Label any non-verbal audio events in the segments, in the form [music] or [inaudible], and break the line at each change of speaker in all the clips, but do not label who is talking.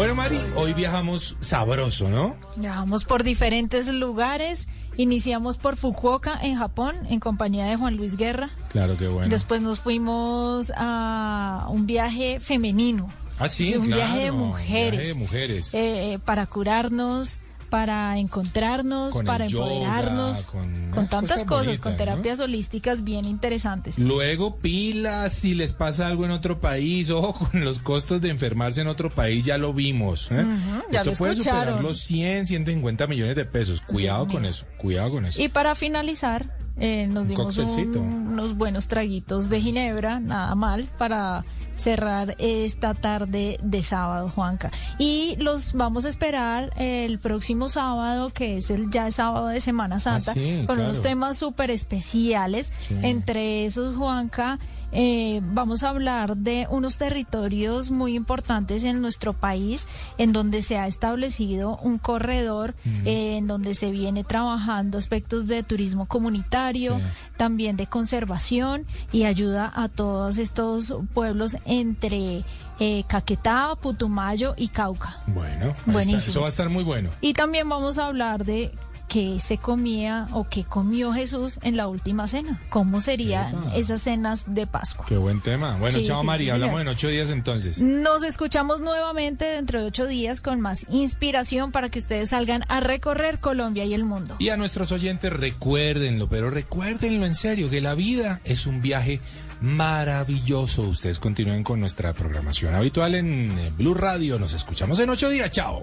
Bueno, Mari, hoy viajamos sabroso, ¿no?
Viajamos por diferentes lugares. Iniciamos por Fukuoka, en Japón, en compañía de Juan Luis Guerra.
Claro que bueno.
Después nos fuimos a un viaje femenino.
Ah, sí,
un
claro,
viaje de mujeres.
viaje de mujeres.
eh, para curarnos, para encontrarnos,
Con
para
yoga,
empoderarnos.
con
tantas
cosas
con
¿no?
terapias holísticas bien interesantes.
Luego pilas, si les pasa algo en otro país, ojo [laughs] con los costos de enfermarse en otro país, ya lo vimos. ¿eh?
ya
Esto
lo
puede superar los 100, 150 millones de pesos. Cuidado con eso, cuidado con eso.
Y para finalizar, eh, nos dimos un- unos buenos traguitos de ginebra, nada mal, para cerrar esta tarde de sábado, Juanca. Y los vamos a esperar el próximo sábado, que es el ya es sábado de Semana Santa,
Ah, sí,
con
claro.
unos temas súper especiales.
Sí.
Entre esos, Juanca, eh, vamos a hablar de unos territorios muy importantes en nuestro país, en donde se ha establecido un corredor, eh, en donde se viene trabajando aspectos de turismo comunitario,
Sí.
también de conservación y ayuda a todos estos pueblos entre eh, Caquetá, Putumayo y Cauca.
Bueno, está.
Buenísimo.
eso va a estar muy bueno.
Y también vamos a hablar de qué se comía o qué comió Jesús en la última cena. ¿Cómo serían
Epa.
esas cenas de Pascua?
Qué buen tema. Bueno,
Sí,
chao
sí, sí,
hablamos
señor.
en ocho días entonces.
Nos escuchamos nuevamente dentro de ocho días con más inspiración para que ustedes salgan a recorrer Colombia y el mundo.
Y a nuestros oyentes, recuérdenlo, pero recuérdenlo en serio, que la vida es un viaje maravilloso. Ustedes continúen con nuestra programación habitual en eh, Blue Radio. Nos escuchamos en ocho días. Chao.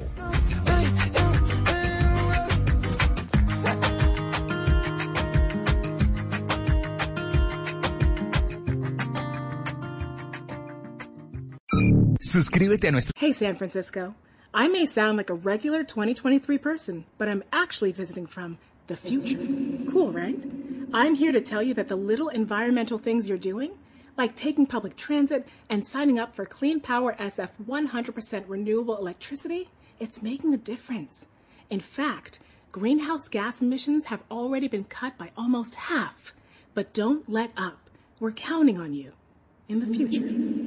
Suscríbete a nuestro
Hey, San Francisco. I may sound like a regular 2023 person, but I'm actually visiting from the future. Cool, right? I'm here to tell you that the little environmental things you're doing, like taking public transit and signing up for Clean Power SF 100% renewable electricity, it's making a difference. In fact, greenhouse gas emissions have already been cut by almost half. But don't let up. We're counting on you in the future.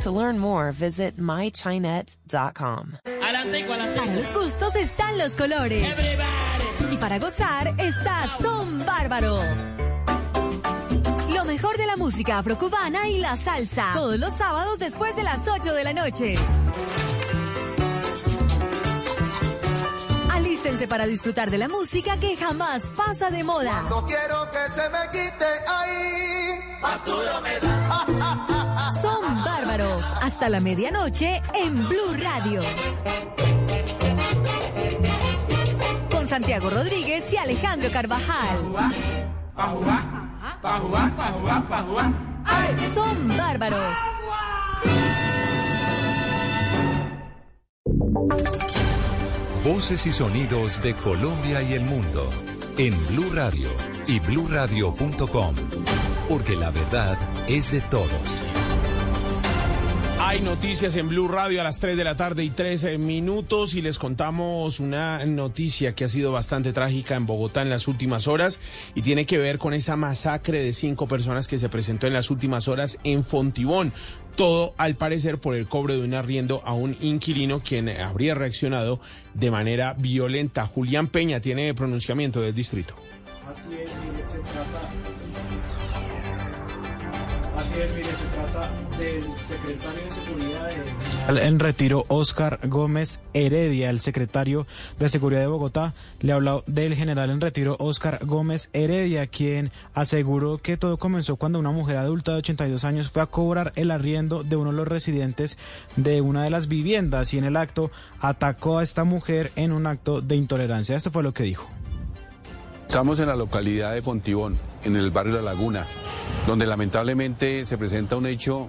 To learn more, visit mychinet.com.
Para los gustos están los colores. Y para gozar está Son Bárbaro. Lo mejor de la música afrocubana y la salsa. Todos los sábados después de las 8 de la noche. Alístense para disfrutar de la música que jamás pasa de moda.
No quiero que se me quite ahí. [laughs]
Son Bárbaro. Hasta la medianoche en Blue Radio. Con Santiago Rodríguez y Alejandro Carvajal. Son Bárbaro.
Voces y sonidos de Colombia y el mundo en Blue Radio y bluradio.com, porque la verdad es de todos.
Hay noticias en Blue Radio a las 3 de la tarde y 13 minutos y les contamos una noticia que ha sido bastante trágica en Bogotá en las últimas horas y tiene que ver con esa masacre de cinco personas que se presentó en las últimas horas en Fontibón. Todo al parecer por el cobro de un arriendo a un inquilino quien habría reaccionado de manera violenta. Julián Peña tiene pronunciamiento del distrito.
Así es, se trata. Así es, mire, se trata del secretario de Seguridad de...
En retiro, Oscar Gómez Heredia, el secretario de Seguridad de Bogotá, le habló del general en retiro Oscar Gómez Heredia, quien aseguró que todo comenzó cuando una mujer adulta de 82 años fue a cobrar el arriendo de uno de los residentes de una de las viviendas y en el acto atacó a esta mujer en un acto de intolerancia. Esto fue lo que dijo.
Estamos en la localidad de Fontibón, en el barrio La Laguna, donde lamentablemente se presenta un hecho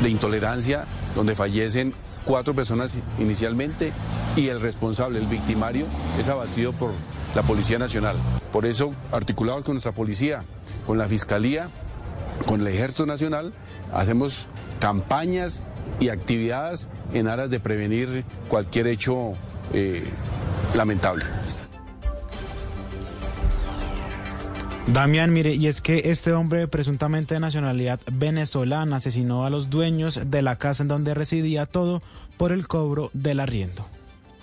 de intolerancia, donde fallecen cuatro personas inicialmente y el responsable, el victimario, es abatido por la Policía Nacional. Por eso, articulados con nuestra policía, con la Fiscalía, con el Ejército Nacional, hacemos campañas y actividades en aras de prevenir cualquier hecho eh, lamentable.
Damián, mire, y es que este hombre presuntamente de nacionalidad venezolana asesinó a los dueños de la casa en donde residía todo por el cobro del arriendo.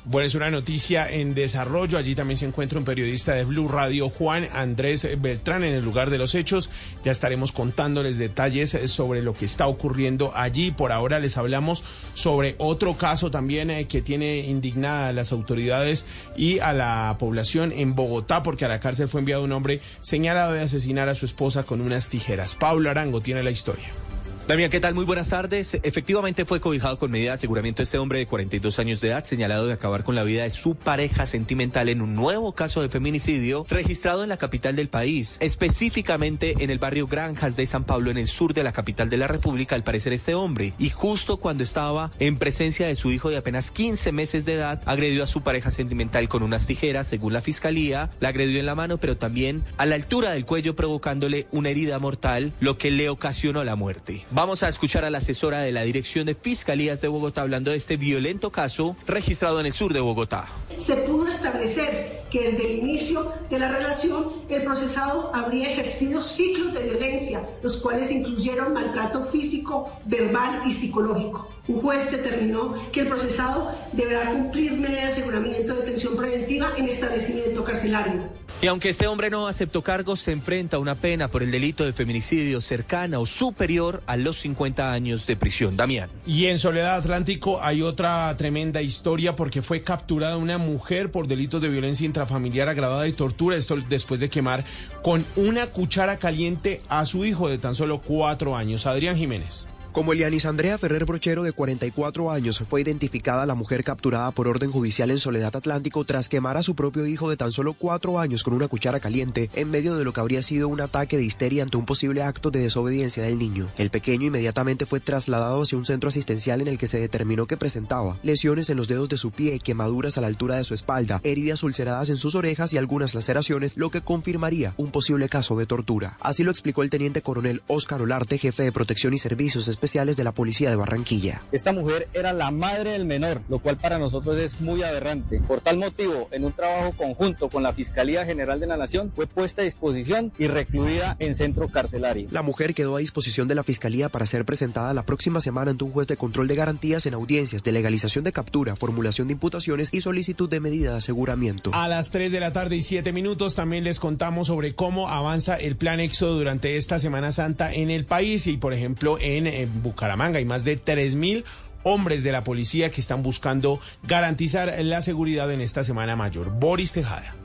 Bueno, es una noticia en desarrollo. Allí también se encuentra un periodista de Blue Radio, Juan Andrés Beltrán, en el lugar de los hechos. Ya estaremos contándoles detalles sobre lo que está ocurriendo allí. Por ahora les hablamos sobre otro caso también eh, que tiene indignada a las autoridades y a la población en Bogotá, porque a la cárcel fue enviado un hombre señalado de asesinar a su esposa con unas tijeras. Pablo Arango tiene la historia.
Damián, ¿qué tal? Muy buenas tardes. Efectivamente fue cobijado con medida de aseguramiento este hombre de 42 años de edad, señalado de acabar con la vida de su pareja sentimental en un nuevo caso de feminicidio registrado en la capital del país, específicamente en el barrio Granjas de San Pablo, en el sur de la capital de la República, al parecer este hombre. Y justo cuando estaba en presencia de su hijo de apenas 15 meses de edad, agredió a su pareja sentimental con unas tijeras, según la fiscalía, la agredió en la mano, pero también a la altura del cuello, provocándole una herida mortal, lo que le ocasionó la muerte. Vamos a escuchar a la asesora de la Dirección de Fiscalías de Bogotá hablando de este violento caso registrado en el sur de Bogotá.
Se pudo establecer que desde el inicio de la relación el procesado habría ejercido ciclos de violencia, los cuales incluyeron maltrato físico, verbal y psicológico. Un juez determinó que el procesado deberá cumplir medida de aseguramiento de detención preventiva en establecimiento carcelario.
Y aunque este hombre no aceptó cargos, se enfrenta a una pena por el delito de feminicidio cercana o superior a los 50 años de prisión. Damián.
Y en Soledad Atlántico hay otra tremenda historia porque fue capturada una mujer por delitos de violencia intrafamiliar agravada y tortura. Esto después de quemar con una cuchara caliente a su hijo de tan solo cuatro años. Adrián Jiménez.
Como Elianis Andrea Ferrer Brochero, de 44 años, fue identificada la mujer capturada por orden judicial en Soledad Atlántico tras quemar a su propio hijo de tan solo cuatro años con una cuchara caliente en medio de lo que habría sido un ataque de histeria ante un posible acto de desobediencia del niño. El pequeño inmediatamente fue trasladado hacia un centro asistencial en el que se determinó que presentaba lesiones en los dedos de su pie, quemaduras a la altura de su espalda, heridas ulceradas en sus orejas y algunas laceraciones, lo que confirmaría un posible caso de tortura. Así lo explicó el teniente coronel Óscar Olarte, jefe de protección y servicios especiales especiales de la Policía de Barranquilla.
Esta mujer era la madre del menor, lo cual para nosotros es muy aberrante. Por tal motivo, en un trabajo conjunto con la Fiscalía General de la Nación, fue puesta a disposición y recluida en centro carcelario.
La mujer quedó a disposición de la Fiscalía para ser presentada la próxima semana ante un juez de control de garantías en audiencias de legalización de captura, formulación de imputaciones y solicitud de medida de aseguramiento.
A las 3 de la tarde y 7 minutos también les contamos sobre cómo avanza el plan éxodo durante esta Semana Santa en el país y, por ejemplo, en, en Bucaramanga hay más de 3.000 hombres de la policía que están buscando garantizar la seguridad en esta Semana Mayor. Boris Tejada.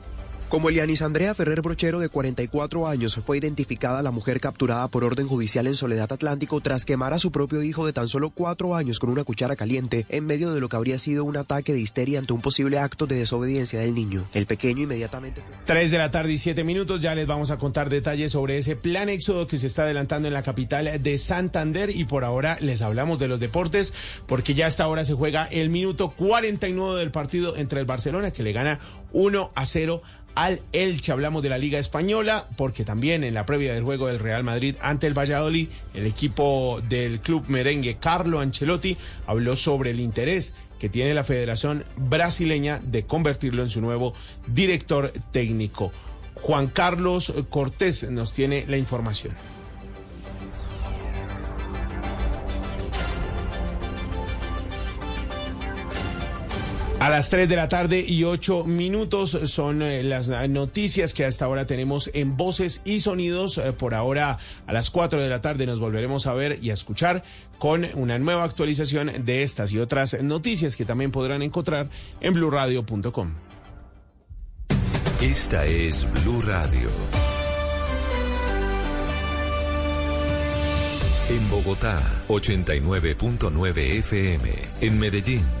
Como Elianis Andrea Ferrer Brochero, de 44 años, fue identificada la mujer capturada por orden judicial en Soledad Atlántico tras quemar a su propio hijo de tan solo cuatro años con una cuchara caliente en medio de lo que habría sido un ataque de histeria ante un posible acto de desobediencia del niño. El pequeño inmediatamente...
Tres de la tarde y siete minutos, ya les vamos a contar detalles sobre ese plan éxodo que se está adelantando en la capital de Santander y por ahora les hablamos de los deportes porque ya hasta ahora se juega el minuto 49 del partido entre el Barcelona que le gana 1 a 0 al Elche. Hablamos de la Liga Española, porque también en la previa del juego del Real Madrid ante el Valladolid, el equipo del club merengue Carlo Ancelotti habló sobre el interés que tiene la Federación Brasileña de convertirlo en su nuevo director técnico. Juan Carlos Cortés nos tiene la información. A las 3 de la tarde y 8 minutos son eh, las noticias que hasta ahora tenemos en voces y sonidos. Eh, por ahora, a las 4 de la tarde nos volveremos a ver y a escuchar con una nueva actualización de estas y otras noticias que también podrán encontrar en blurradio.com.
Esta es Blue Radio. En Bogotá, 89.9 FM. En Medellín.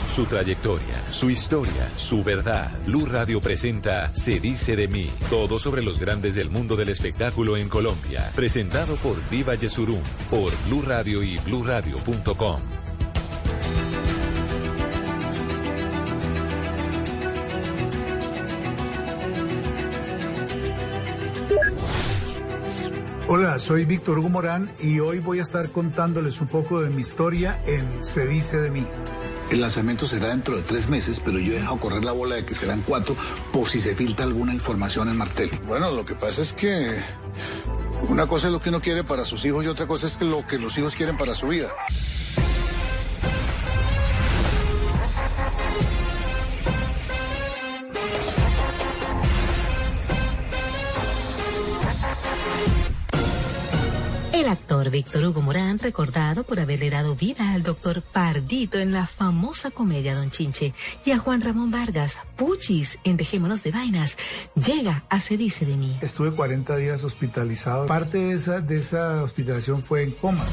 Su trayectoria, su historia, su verdad. Blue Radio presenta Se dice de mí. Todo sobre los grandes del mundo del espectáculo en Colombia. Presentado por Diva Yesurum, por Blue Radio y bluradio.com.
Hola, soy Víctor Hugo y hoy voy a estar contándoles un poco de mi historia en Se dice de mí.
El lanzamiento será dentro de tres meses, pero yo he dejado correr la bola de que serán cuatro por si se filtra alguna información en Martel.
Bueno, lo que pasa es que una cosa es lo que uno quiere para sus hijos y otra cosa es que lo que los hijos quieren para su vida.
Víctor Hugo Morán, recordado por haberle dado vida al doctor Pardito en la famosa comedia Don Chinche, y a Juan Ramón Vargas, Puchis en Dejémonos de Vainas, llega a Se Dice de mí.
Estuve 40 días hospitalizado. Parte de esa, de esa hospitalización fue en coma.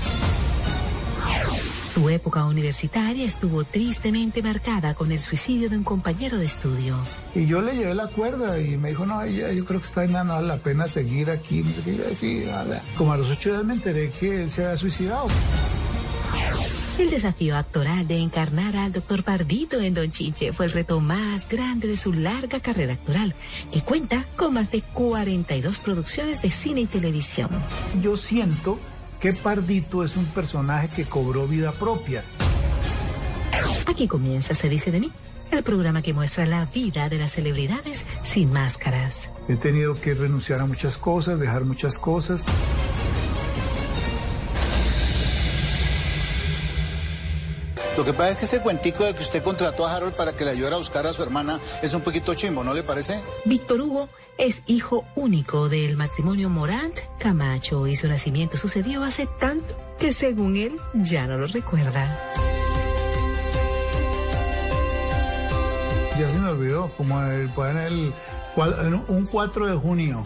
Su época universitaria estuvo tristemente marcada con el suicidio de un compañero de estudio.
Y yo le llevé la cuerda y me dijo, no, ya, yo creo que está nada, no vale la pena seguir aquí. No sé qué. "Ala". como a los ocho días me enteré que él se había suicidado.
El desafío actoral de encarnar al doctor Pardito en Don Chinche fue el reto más grande de su larga carrera actoral, que cuenta con más de 42 producciones de cine y televisión.
Yo siento que Pardito es un personaje que cobró vida propia.
Aquí comienza Se dice de mí, el programa que muestra la vida de las celebridades sin máscaras.
He tenido que renunciar a muchas cosas, dejar muchas cosas.
Lo que pasa es que ese cuentico de que usted contrató a Harold para que le ayudara a buscar a su hermana es un poquito chimbo, ¿no le parece?
Víctor Hugo es hijo único del matrimonio Morant Camacho y su nacimiento sucedió hace tanto que según él ya no lo recuerda.
Ya se me olvidó, como el, fue en el, en un 4 de junio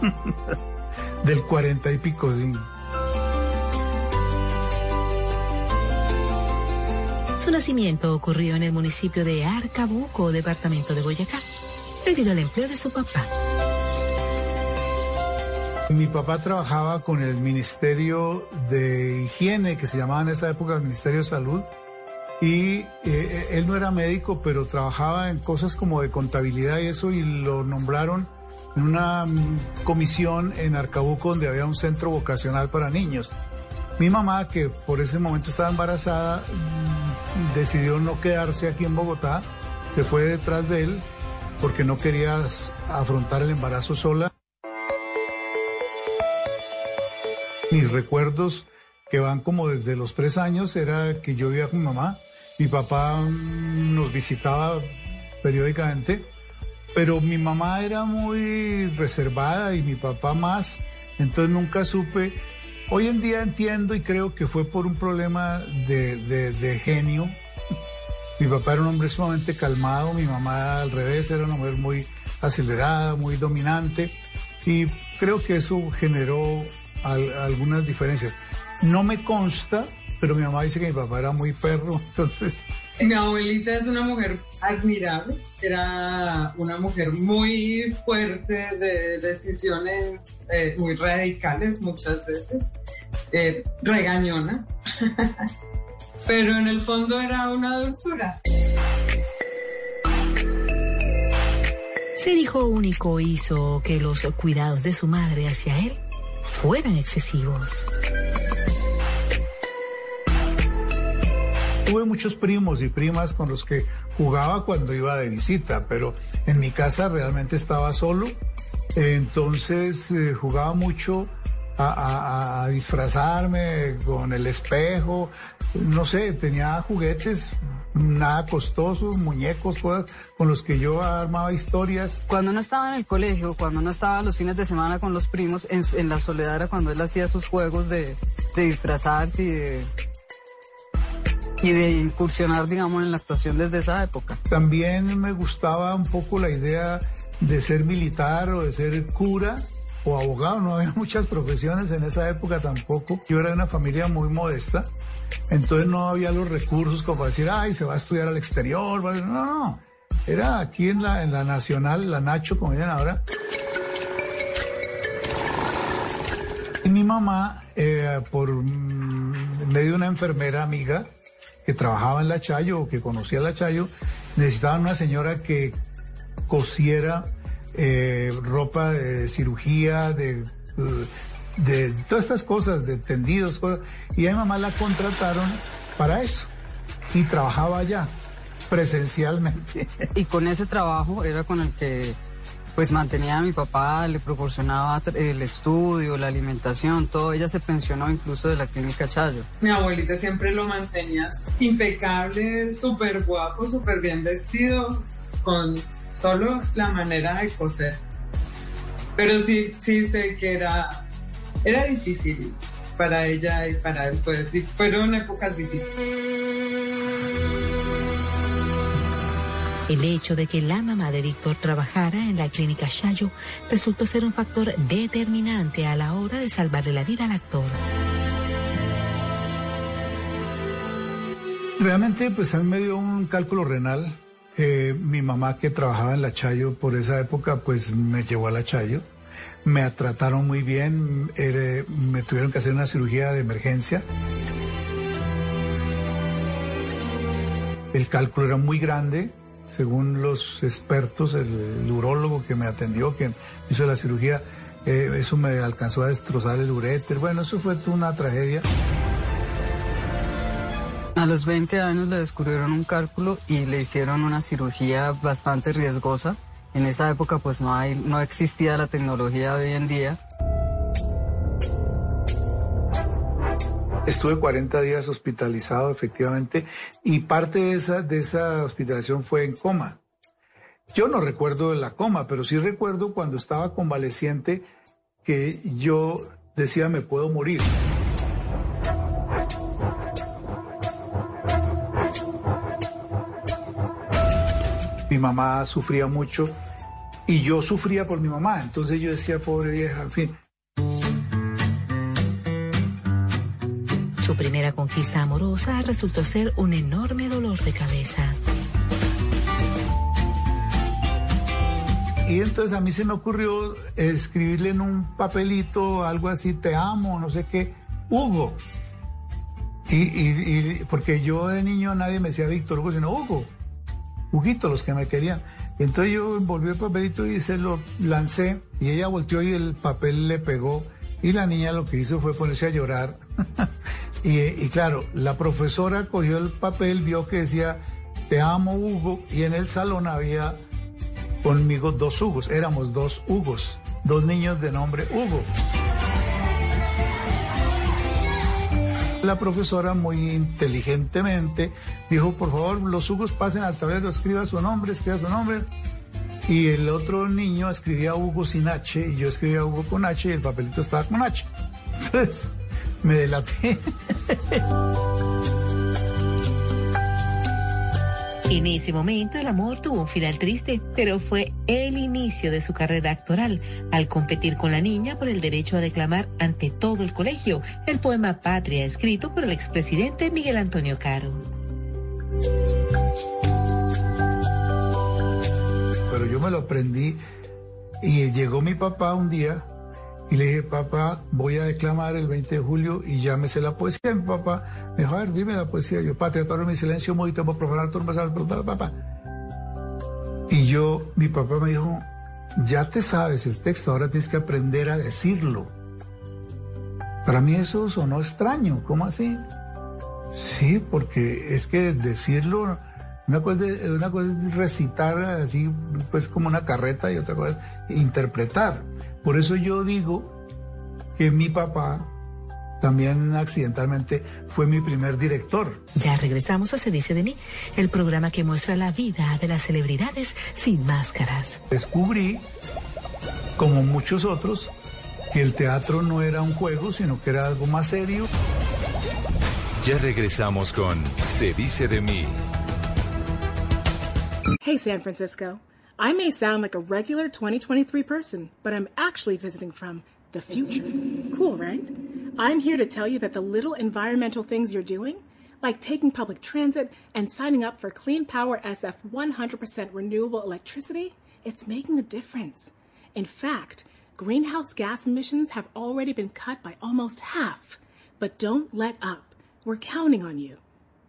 [laughs] del 40 y pico, sí.
Nacimiento ocurrió en el municipio de Arcabuco, departamento de Boyacá, debido al empleo de su papá.
Mi papá trabajaba con el Ministerio de Higiene, que se llamaba en esa época el Ministerio de Salud, y eh, él no era médico, pero trabajaba en cosas como de contabilidad y eso, y lo nombraron en una mm, comisión en Arcabuco donde había un centro vocacional para niños. Mi mamá, que por ese momento estaba embarazada, decidió no quedarse aquí en Bogotá, se fue detrás de él porque no quería afrontar el embarazo sola. Mis recuerdos que van como desde los tres años era que yo vivía con mi mamá, mi papá nos visitaba periódicamente, pero mi mamá era muy reservada y mi papá más, entonces nunca supe. Hoy en día entiendo y creo que fue por un problema de, genio. [laughs] Mi papá era un hombre sumamente calmado, mi mamá al revés era una mujer muy acelerada, muy dominante y creo que eso generó al- algunas diferencias. No me consta, pero mi mamá dice que mi papá era muy perro, [laughs] entonces...
Mi abuelita es una mujer admirable, era una mujer muy fuerte de decisiones eh, muy radicales muchas veces, eh, regañona, [laughs] pero en el fondo era una dulzura.
Se dijo único hizo que los cuidados de su madre hacia él fueran excesivos.
Tuve muchos primos y primas con los que jugaba cuando iba de visita, pero en mi casa realmente estaba solo. Entonces eh, jugaba mucho a, a, disfrazarme con el espejo. No sé, tenía juguetes nada costosos, muñecos, cosas con los que yo armaba historias.
Cuando no estaba en el colegio, cuando no estaba los fines de semana con los primos, en, en la soledad era cuando él hacía sus juegos de, de disfrazarse y de y de incursionar, digamos, en la actuación desde esa época.
También me gustaba un poco la idea de ser militar o de ser cura o abogado, no había [laughs] muchas profesiones en esa época tampoco. Yo era de una familia muy modesta, entonces no había los recursos como para decir, ay, se va a estudiar al exterior. No, no, era aquí en la, en la nacional, la Nacho, como dicen ahora. Y mi mamá, eh, por medio de una enfermera amiga, que trabajaba en la Chayo o que conocía la Chayo, necesitaban una señora que cosiera eh, ropa de cirugía, de, de todas estas cosas, de tendidos, cosas. Y a mi mamá la contrataron para eso. Y trabajaba allá, presencialmente. [laughs]
Y con ese trabajo era con el que pues mantenía a mi papá, le proporcionaba el estudio, la alimentación, todo. Ella se pensionó incluso de la clínica Chayo.
Mi abuelita siempre lo mantenía impecable, súper guapo, súper bien vestido, con solo la manera de coser. Pero sí, sí sé que era, era difícil para ella y para él, fueron épocas difíciles.
El hecho de que la mamá de Víctor trabajara en la clínica Chayo resultó ser un factor determinante a la hora de salvarle la vida al actor.
Realmente, pues a mí me dio un cálculo renal. Eh, mi mamá que trabajaba en la Chayo por esa época, pues me llevó a la Chayo. Me trataron muy bien, me tuvieron que hacer una cirugía de emergencia. El cálculo era muy grande, según los expertos, el, urólogo que me atendió, que hizo la cirugía, eh, eso me alcanzó a destrozar el uréter. Bueno, eso fue una tragedia.
A los 20 años le descubrieron un cálculo y le hicieron una cirugía bastante riesgosa. En esa época pues no, hay, no existía la tecnología de hoy en día.
Estuve 40 días hospitalizado, efectivamente, y parte de esa, de esa hospitalización fue en coma. Yo no recuerdo de la coma, pero sí recuerdo cuando estaba convaleciente que yo decía me puedo morir. Mi mamá sufría mucho y yo sufría por mi mamá, entonces yo decía, pobre vieja, en fin.
Conquista amorosa resultó ser un enorme dolor de cabeza.
Y entonces a mí se me ocurrió escribirle en un papelito algo así, te amo, no sé qué, Hugo. Y, porque yo de niño nadie me decía Víctor Hugo, sino Hugo. Huguito, los que me querían. Entonces yo envolví el papelito y se lo lancé y ella volteó y el papel le pegó y la niña lo que hizo fue ponerse a llorar. [laughs] y, claro, la profesora cogió el papel, vio que decía, te amo Hugo, y en el salón había conmigo dos Hugos, éramos dos Hugos, dos niños de nombre Hugo. La profesora muy inteligentemente dijo, por favor, los Hugos pasen al tablero, escriba su nombre, escriba su nombre. Y el otro niño escribía Hugo sin H y yo escribía Hugo con H y el papelito estaba con H. [laughs] Entonces me delaté.
En ese momento el amor tuvo un final triste, pero fue el inicio de su carrera actoral al competir con la niña por el derecho a declamar ante todo el colegio el poema Patria escrito por el expresidente Miguel Antonio Caro.
pero yo me lo aprendí y llegó mi papá un día y le dije, papá, voy a declamar el 20 de julio y sé la poesía. Mi papá me dijo, a ver, dime la poesía. Yo, patria, torre mi silencio, muy tiempo profanar turbas, papá. Y yo, mi papá me dijo, ya te sabes el texto, ahora tienes que aprender a decirlo. Para mí eso sonó extraño, ¿cómo así? Sí, porque es que decirlo, una cosa es recitar así, pues como una carreta y otra cosa es interpretar. Por eso yo digo que mi papá también accidentalmente fue mi primer director.
Ya regresamos a Se dice de mí, el programa que muestra la vida de las celebridades sin máscaras.
Descubrí, como muchos otros, que el teatro no era un juego, sino que era algo más serio.
Ya regresamos con Se dice de mí.
Hey, San Francisco. I may sound like a regular 2023 person, but I'm actually visiting from the future. Cool, right? I'm here to tell you that the little environmental things you're doing, like taking public transit and signing up for Clean Power SF 100% renewable electricity, it's making a difference. In fact, greenhouse gas emissions have already been cut by almost half. But don't let up. We're counting on you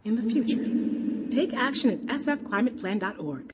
in the future. Take action at sfclimateplan.org.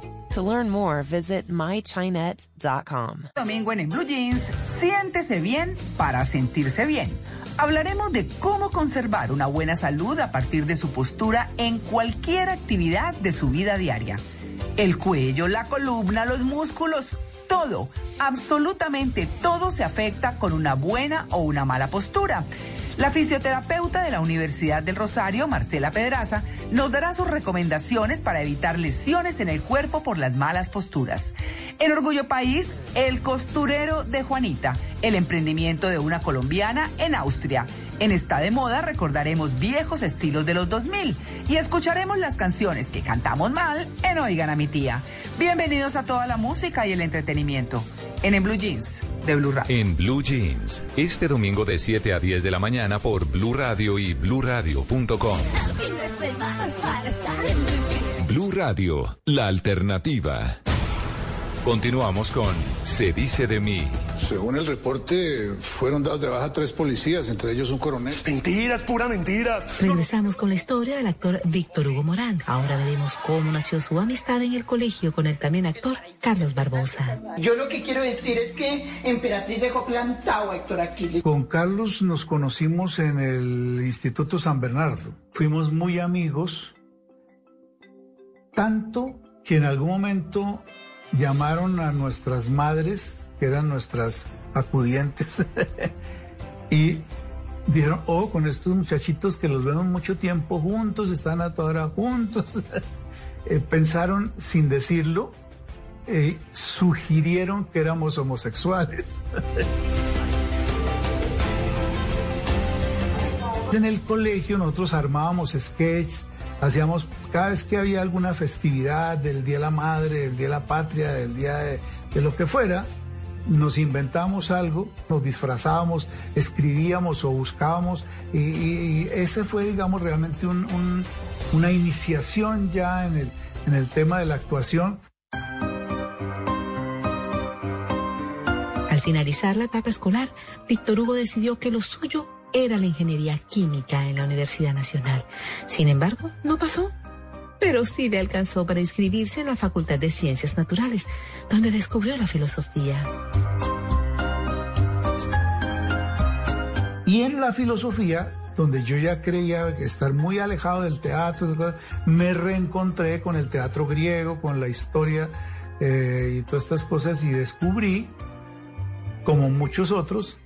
To learn more, visit mychinet.com.
Domingo en, en Blue Jeans, siéntese bien para sentirse bien. Hablaremos de cómo conservar una buena salud a partir de su postura en cualquier actividad de su vida diaria. El cuello, la columna, los músculos, todo, absolutamente todo se afecta con una buena o una mala postura. La fisioterapeuta de la Universidad del Rosario, Marcela Pedraza, nos dará sus recomendaciones para evitar lesiones en el cuerpo por las malas posturas. En Orgullo País, el costurero de Juanita, el emprendimiento de una colombiana en Austria. En Está de Moda recordaremos viejos estilos de los 2000 y escucharemos las canciones que cantamos mal en Oigan a mi tía. Bienvenidos a toda la música y el entretenimiento en En Blue Jeans de Blue Radio.
En Blue Jeans, este domingo de 7 a 10 de la mañana por Blue Radio y bluradio.com. Blue Radio, la alternativa. Continuamos con Se dice de mí.
Según el reporte, fueron dados de baja tres policías, entre ellos un coronel.
Mentiras, pura mentiras.
Regresamos con la historia del actor Víctor Hugo Morán. Ahora veremos cómo nació su amistad en el colegio con el también actor Carlos Barbosa.
Yo lo que quiero decir es que Emperatriz dejó plantado a Héctor Aquiles.
Con Carlos nos conocimos en el Instituto San Bernardo. Fuimos muy amigos, tanto que en algún momento llamaron a nuestras madres, que eran nuestras acudientes, [laughs] y dijeron, oh, con estos muchachitos que los vemos mucho tiempo juntos, están a toda hora juntos. [laughs] Eh, pensaron, sin decirlo, eh, sugirieron que éramos homosexuales. [laughs] en el colegio nosotros armábamos sketches, hacíamos, cada vez que había alguna festividad del Día de la Madre, del Día de la Patria, del Día de, lo que fuera, nos inventábamos algo, nos disfrazábamos, escribíamos o buscábamos, y, ese fue, digamos, realmente un- un- una iniciación ya en el, en el tema de la actuación.
Al finalizar la etapa escolar, Víctor Hugo decidió que lo suyo era la ingeniería química en la Universidad Nacional. Sin embargo, no pasó. Pero sí le alcanzó para inscribirse en la Facultad de Ciencias Naturales, donde descubrió la filosofía.
Y en la filosofía, donde yo ya creía estar muy alejado del teatro, me reencontré con el teatro griego, con la historia eh, y todas estas cosas y descubrí, como muchos otros,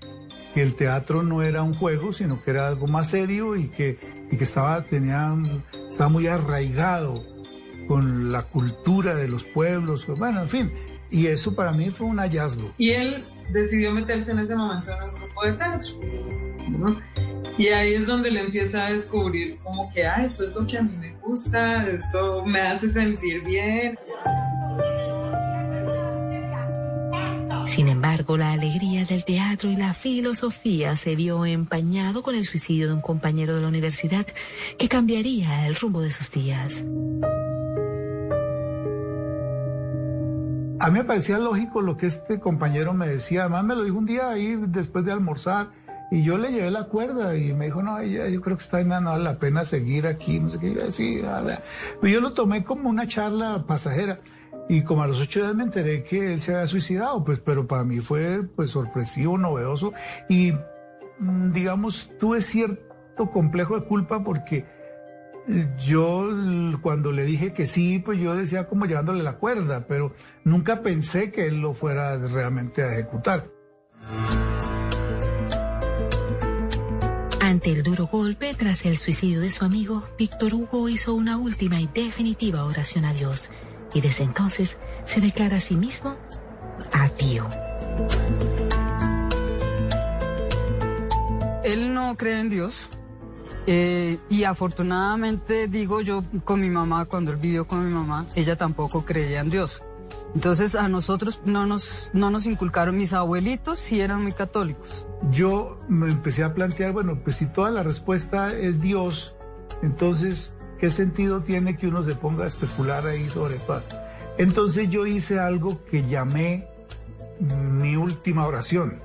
que el teatro no era un juego, sino que era algo más serio y que, que estaba, tenía, estaba muy arraigado con la cultura de los pueblos, bueno, en fin. Y eso para mí fue un hallazgo.
Y él decidió meterse en ese momento en un grupo de teatro. Y ahí es donde le empieza a descubrir como que, ah, esto es lo que a mí me gusta, esto me hace sentir bien.
Sin embargo, la alegría del teatro y la filosofía se vio empañado con el suicidio de un compañero de la universidad que cambiaría el rumbo de sus días.
A mí me parecía lógico lo que este compañero me decía. Además, me lo dijo un día ahí después de almorzar. Y yo le llevé la cuerda y me dijo, no, yo creo que está no vale la pena seguir aquí, no sé qué. Así, yo lo tomé como una charla pasajera. Y como a los ocho días me enteré que él se había suicidado, pues, pero para mí fue pues sorpresivo, novedoso. Y mm, digamos, tuve cierto complejo de culpa porque yo cuando le dije que sí, pues yo decía como llevándole la cuerda, pero nunca pensé que él lo fuera realmente a ejecutar.
Ante el duro golpe tras el suicidio de su amigo, Víctor Hugo hizo una última y definitiva oración a Dios y desde entonces se declara a sí mismo ateo.
Él no cree en Dios, eh, y afortunadamente digo yo con mi mamá, cuando él vivió con mi mamá, ella tampoco creía en Dios. Entonces a nosotros no nos, no nos inculcaron, mis abuelitos sí eran muy católicos.
Yo me empecé a plantear, bueno, pues si toda la respuesta es Dios, entonces, ¿qué sentido tiene que uno se ponga a especular ahí sobre todo? Entonces yo hice algo que llamé mi última oración.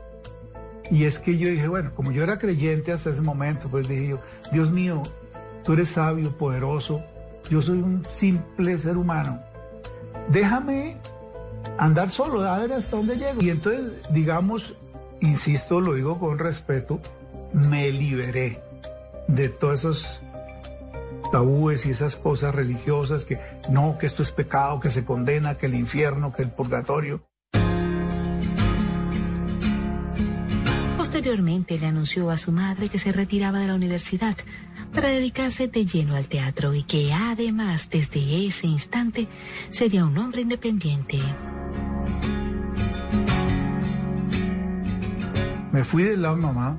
Y es que yo dije, bueno, como yo era creyente hasta ese momento, pues dije yo, Dios mío, tú eres sabio, poderoso, yo soy un simple ser humano. Déjame andar solo, a ver hasta dónde llego. Y entonces, digamos, insisto, lo digo con respeto, me liberé de todos esos tabúes y esas cosas religiosas que no, que esto es pecado, que se condena, que el infierno, que el purgatorio.
Posteriormente le anunció a su madre que se retiraba de la universidad para dedicarse de lleno al teatro y que además desde ese instante sería un hombre independiente.
Me fui del lado de mamá.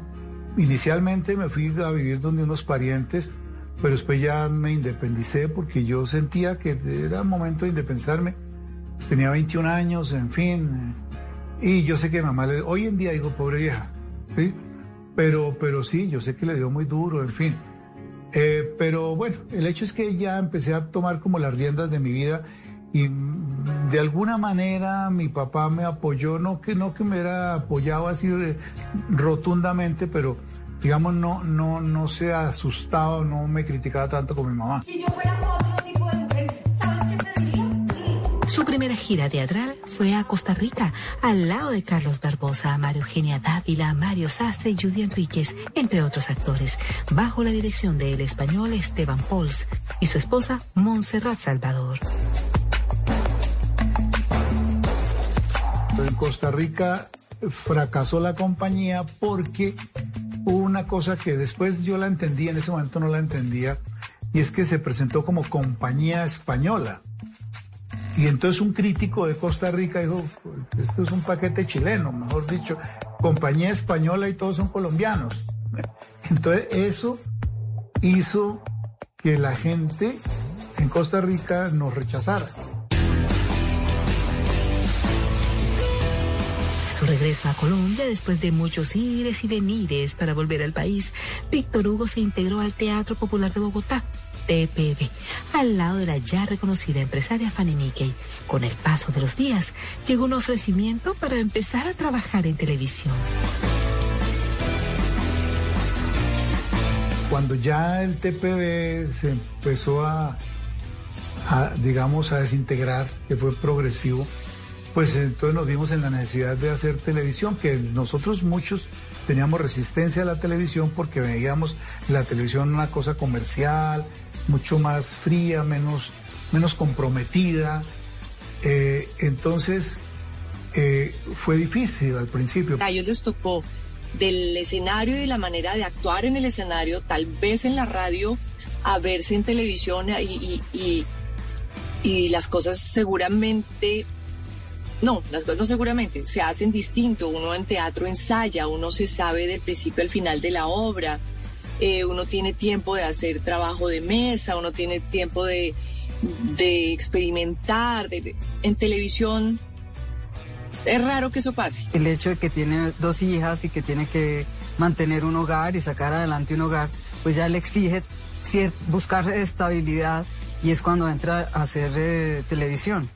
Inicialmente me fui a vivir donde unos parientes, pero después ya me independicé porque yo sentía que era momento de independizarme. tenía 21 años, en fin. Y yo sé que mamá le... Hoy en día digo, pobre vieja, ¿sí? Pero, pero sí, yo sé que le dio muy duro, en fin. Eh, pero bueno, el hecho es que ya empecé a tomar como las riendas de mi vida y de alguna manera mi papá me apoyó, no que no que me hubiera apoyado así rotundamente, pero digamos no no no se asustaba, no me criticaba tanto como mi mamá.
Su primera gira teatral fue a Costa Rica, al lado de Carlos Barbosa, Mario Eugenia Dávila, Mario Sastre y Judy Enríquez, entre otros actores, bajo la dirección del español Esteban Pols y su esposa Montserrat Salvador.
En Costa Rica fracasó la compañía porque hubo una cosa que después yo la entendí, en ese momento no la entendía, y es que se presentó como compañía española. Y entonces un crítico de Costa Rica dijo, esto es un paquete chileno, mejor dicho, compañía española y todos son colombianos. [laughs] Entonces eso hizo que la gente en Costa Rica nos rechazara.
Su regreso a Colombia, después de muchos ires y venires para volver al país, Víctor Hugo se integró al Teatro Popular de Bogotá TPB, al lado de la ya reconocida empresaria Fanny Mickey. Con el paso de los días, llegó un ofrecimiento para empezar a trabajar en televisión.
Cuando ya el TPB se empezó a, digamos, a desintegrar, que fue progresivo, pues entonces nos vimos en la necesidad de hacer televisión, que nosotros muchos teníamos resistencia a la televisión porque veíamos la televisión una cosa comercial, mucho más fría, menos, menos comprometida. Eh, entonces, eh, fue difícil al principio.
A ellos les tocó del escenario y de la manera de actuar en el escenario, tal vez en la radio, a verse en televisión y, y, y, las cosas seguramente, no, las cosas no seguramente, se hacen distinto. Uno en teatro ensaya, uno se sabe del principio al final de la obra. Eh, uno tiene tiempo de hacer trabajo de mesa, uno tiene tiempo de, experimentar. en televisión es raro que eso pase.
El hecho de que tiene dos hijas y que tiene que mantener un hogar y sacar adelante un hogar, pues ya le exige buscar estabilidad y es cuando entra a hacer eh, televisión.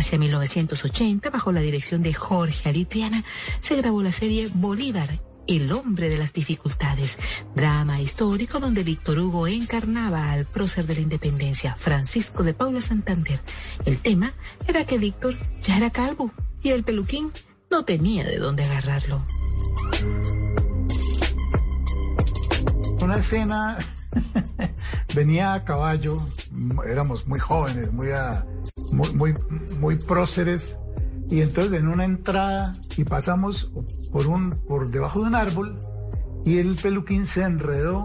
Hacia 1980, bajo la dirección de Jorge Aritriana, se grabó la serie Bolívar, el hombre de las dificultades, drama histórico donde Víctor Hugo encarnaba al prócer de la independencia, Francisco de Paula Santander. El tema era que Víctor ya era calvo y el peluquín no tenía de dónde agarrarlo.
Una escena [laughs] venía a caballo, éramos muy jóvenes, muy, muy, muy, muy próceres, y entonces en una entrada y pasamos por, un, por debajo de un árbol y el peluquín se enredó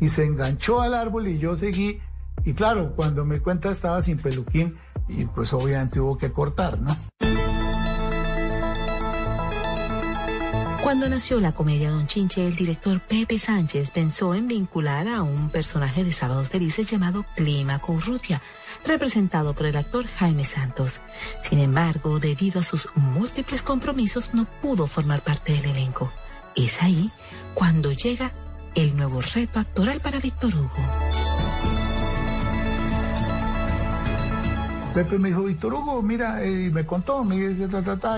y se enganchó al árbol y yo seguí. Y claro, cuando me cuenta estaba sin peluquín y pues obviamente hubo que cortar, ¿no?
Cuando nació la comedia Don Chinche, el director Pepe Sánchez pensó en vincular a un personaje de Sábados Felices llamado Clima Urrutia, representado por el actor Jaime Santos. Sin embargo, debido a sus múltiples compromisos, no pudo formar parte del elenco. Es ahí cuando llega el nuevo reto actoral para Víctor Hugo.
Pepe me dijo, Víctor Hugo, mira, y me contó, me dice,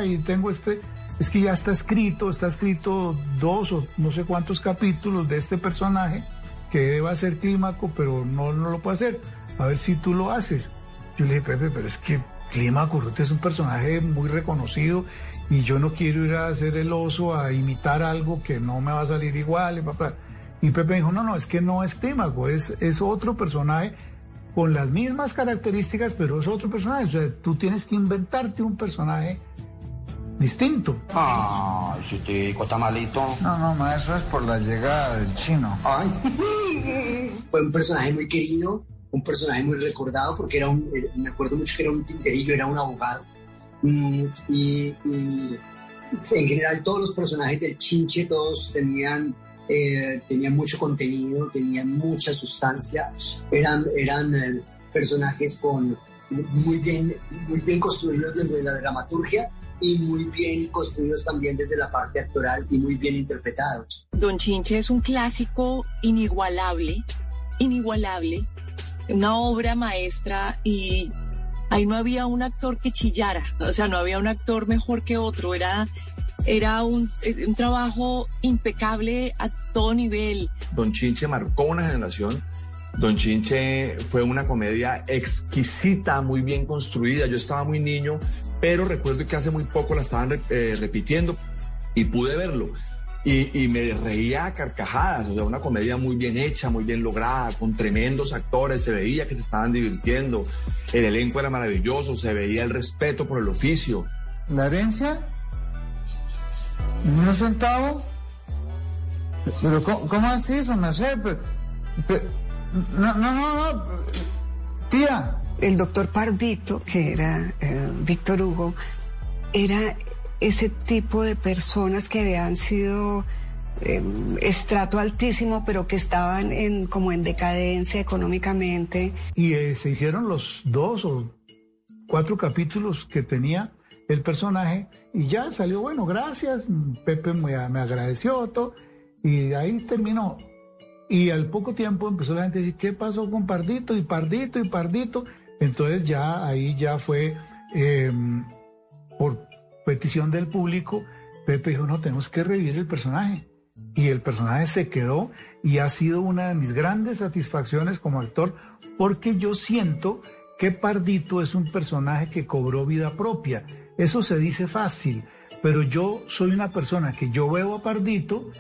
y tengo este es que ya está escrito, está escrito dos o no sé cuántos capítulos de este personaje que va a ser clímaco, pero no, no lo puede hacer. A ver si tú lo haces. Yo le dije, Pepe, pero es que Clímaco es un personaje muy reconocido y yo no quiero ir a hacer el oso a imitar algo que no me va a salir igual. Y, papá. y Pepe dijo, no, no, es que no es Clímaco, es, es otro personaje con las mismas características, pero es otro personaje. O sea, tú tienes que inventarte un personaje distinto.
Ah, si te digo, está malito.
No, no, ma, eso es por la llegada del chino.
Ay. [laughs]
Fue un personaje muy querido, un personaje muy recordado, porque era un, eh, me acuerdo mucho que era un tinterillo, era un abogado. Mm, y, en general todos los personajes del chinche, todos tenían, eh, tenían mucho contenido, tenían mucha sustancia, eran, eran eh, personajes con muy bien, muy bien construidos desde la dramaturgia y muy bien construidos también desde la parte actoral y muy bien interpretados.
Don Chinche es un clásico inigualable, inigualable, una obra maestra y ahí no había un actor que chillara, o sea, no había un actor mejor que otro, era, era un, un trabajo impecable a todo nivel.
Don Chinche marcó una generación Don Chinche fue una comedia exquisita, muy bien construida. Yo estaba muy niño, pero recuerdo que hace muy poco la estaban eh, repitiendo y pude verlo. Y, me reía a carcajadas, o sea, una comedia muy bien hecha, muy bien lograda, con tremendos actores, se veía que se estaban divirtiendo, el elenco era maravilloso, se veía el respeto por el oficio.
¿La herencia? ¿Un centavo? ¿Pero cómo, así eso, me sé? No, no, no, no. Tía.
El doctor Pardito, que era eh, Víctor Hugo, era ese tipo de personas que habían sido em, estrato altísimo, pero que estaban en, como en decadencia económicamente.
Y eh, se hicieron los dos o cuatro capítulos que tenía el personaje y ya salió, bueno, gracias, Pepe me, me agradeció todo y ahí terminó. Y al poco tiempo empezó la gente a decir, ¿qué pasó con Pardito? Y Pardito y Pardito. Entonces ya ahí ya fue em, por petición del público, Pepe dijo, no, tenemos que revivir el personaje. Y el personaje se quedó y ha sido una de mis grandes satisfacciones como actor porque yo siento que Pardito es un personaje que cobró vida propia. Eso se dice fácil, pero yo soy una persona que yo veo a Pardito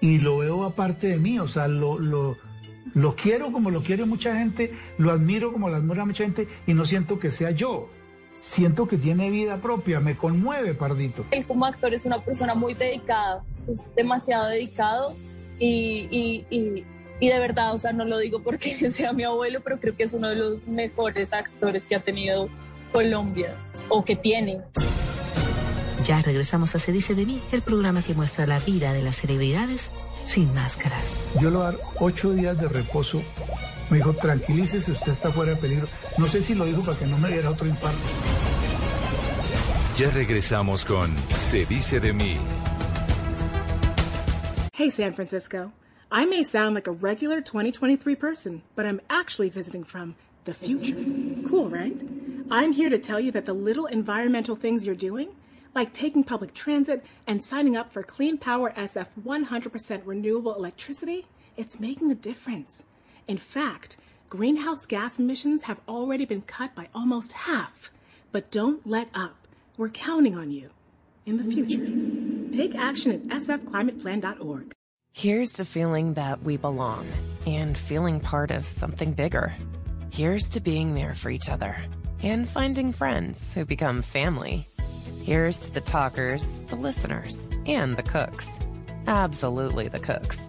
y lo veo aparte de mí, o sea, lo, lo, lo quiero como lo quiere mucha gente, lo admiro como lo admira mucha gente y no siento que sea yo. Siento que tiene vida propia, me conmueve Pardito.
Él como actor es una persona muy dedicada, es demasiado dedicado y, y, y, y de verdad, o sea, no lo digo porque [laughs] sea mi abuelo, pero creo que es uno de los mejores actores que ha tenido Colombia o que tiene.
Ya regresamos a Se dice de mí, el programa que muestra la vida de las celebridades sin máscaras.
Yo a dar ocho días de reposo Me dijo, tranquilícese, usted está fuera de peligro. No sé si lo dijo para que no me diera otro infarto.
Ya regresamos con Se dice de mí.
Hey, San Francisco. I may sound like a regular 2023 person, but I'm actually visiting from the future. Cool, right? I'm here to tell you that the little environmental things you're doing, like taking public transit and signing up for Clean Power SF 100% renewable electricity, it's making a difference. In fact, greenhouse gas emissions have already been cut by almost half. But don't let up. We're counting on you in the future. Take action at sfclimateplan.org.
Here's to feeling that we belong and feeling part of something bigger. Here's to being there for each other and finding friends who become family. Here's to the talkers, the listeners, and the cooks. Absolutely the cooks.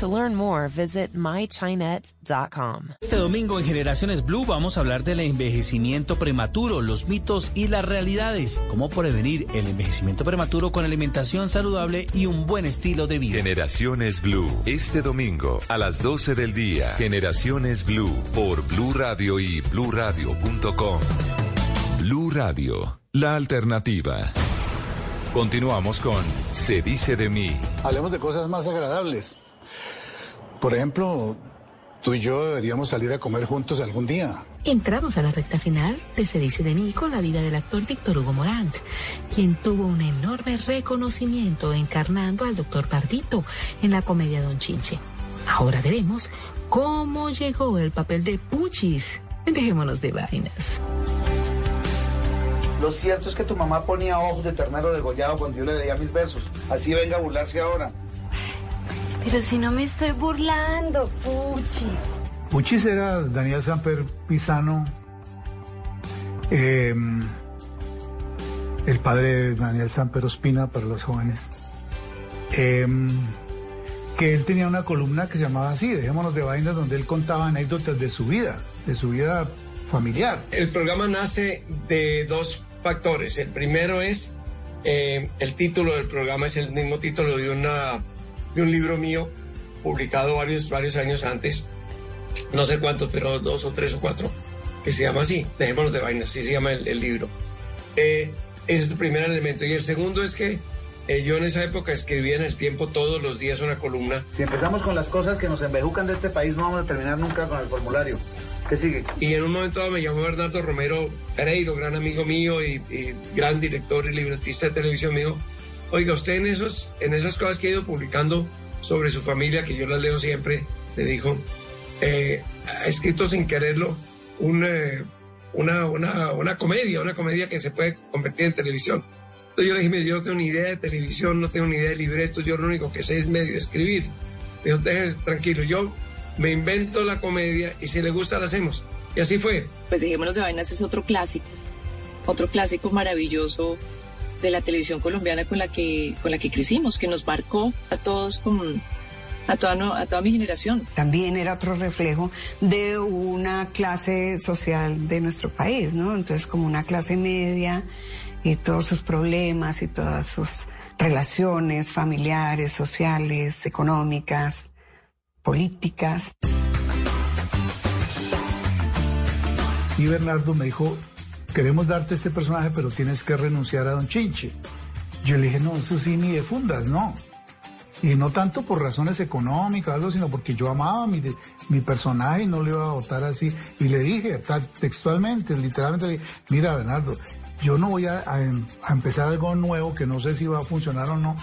To learn more, visit mychinet.com.
Este domingo en Generaciones Blue vamos a hablar del envejecimiento prematuro, los mitos y las realidades. Cómo prevenir el envejecimiento prematuro con alimentación saludable y un buen estilo de vida.
Generaciones Blue. Este domingo a las 12 del día. Generaciones Blue por Blue Radio y bluradio.com. Blue Radio, la alternativa. Continuamos con Se dice de mí.
Hablemos de cosas más agradables. Por ejemplo, tú y yo deberíamos salir a comer juntos algún día.
Entramos a la recta final de Se dice de mí con la vida del actor Víctor Hugo Morant, quien tuvo un enorme reconocimiento encarnando al doctor Pardito en la comedia Don Chinche. Ahora veremos cómo llegó el papel de Puchis. Dejémonos de vainas.
Lo cierto es que tu mamá ponía ojos de ternero degollado cuando yo le leía mis versos. Así venga a burlarse ahora.
Pero si no me estoy burlando, Puchis.
Puchis era Daniel Samper Pisano, eh, el padre de Daniel Samper Ospina para los jóvenes. Eh, que él tenía una columna que se llamaba así, Dejémonos de Vainas, donde él contaba anécdotas de su vida, de su vida familiar.
El programa nace de dos factores. El primero es eh, el título del programa, es el mismo título de, una, de un libro mío publicado varios, varios años antes, no sé cuántos, pero dos o tres o cuatro, que se llama así, Dejémonos de Vainas, así se llama el, el libro. Eh, ese es el primer elemento. Y el segundo es que eh, yo en esa época escribía en el tiempo todos los días una columna.
Si empezamos con las cosas que nos embejucan de este país, no vamos a terminar nunca con el formulario. ¿Qué sigue?
Y en un momento dado me llamó Bernardo Romero Pereiro, gran amigo mío y, y gran director y libretista de televisión mío. Oiga, usted en, esos, en esas cosas que ha ido publicando sobre su familia, que yo las leo siempre, me dijo, eh, ha escrito sin quererlo un, eh, una, una, una comedia, una comedia que se puede convertir en televisión. Entonces yo le dije, mire, yo no tengo ni idea de televisión, no tengo ni idea de libretos, yo lo único que sé es medio escribir. Dijo, tranquilo, yo me invento la comedia y si le gusta la hacemos. Y así fue.
Pues dejémonos de vainas es otro clásico, otro clásico maravilloso de la televisión colombiana con la que, con la que crecimos, que nos marcó a todos con, a toda, no, a toda mi generación.
También era otro reflejo de una clase social de nuestro país, ¿no? Entonces como una clase media y todos sus problemas y todas sus relaciones familiares, sociales, económicas, políticas.
Y Bernardo me dijo, queremos darte este personaje, pero tienes que renunciar a Don Chinche. Yo le dije, no, eso sí, ni de fundas, no. Y no tanto por razones económicas, algo, sino porque yo amaba mi, mi personaje y no le iba a votar así. Y le dije textualmente, literalmente, le dije, mira, Bernardo, yo no voy a, a, a, empezar algo nuevo que no sé si va a funcionar o no,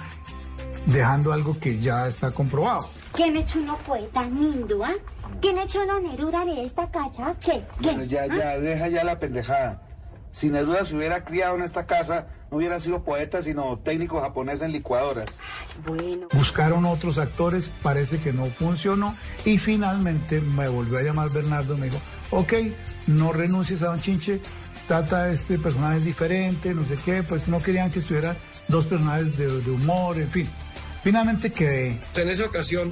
dejando algo que ya está comprobado.
¿Quién hecho uno poeta lindo, ah? ¿Quién hecho uno Neruda de esta casa? ¿Qué? ¿Qué?
Bueno, ya, ya,
¿Ah?
deja ya la pendejada. Si Neruda se hubiera criado en esta casa, no hubiera sido poeta, sino técnico japonés en licuadoras.
Bueno.
Buscaron otros actores, parece que no funcionó, y finalmente me volvió a llamar Bernardo y me dijo, ok, no renuncies a Don Chinche, trata este personaje diferente, no sé qué, pues no querían que estuvieran dos personajes de, de humor, en fin. Finalmente quedé.
En esa ocasión,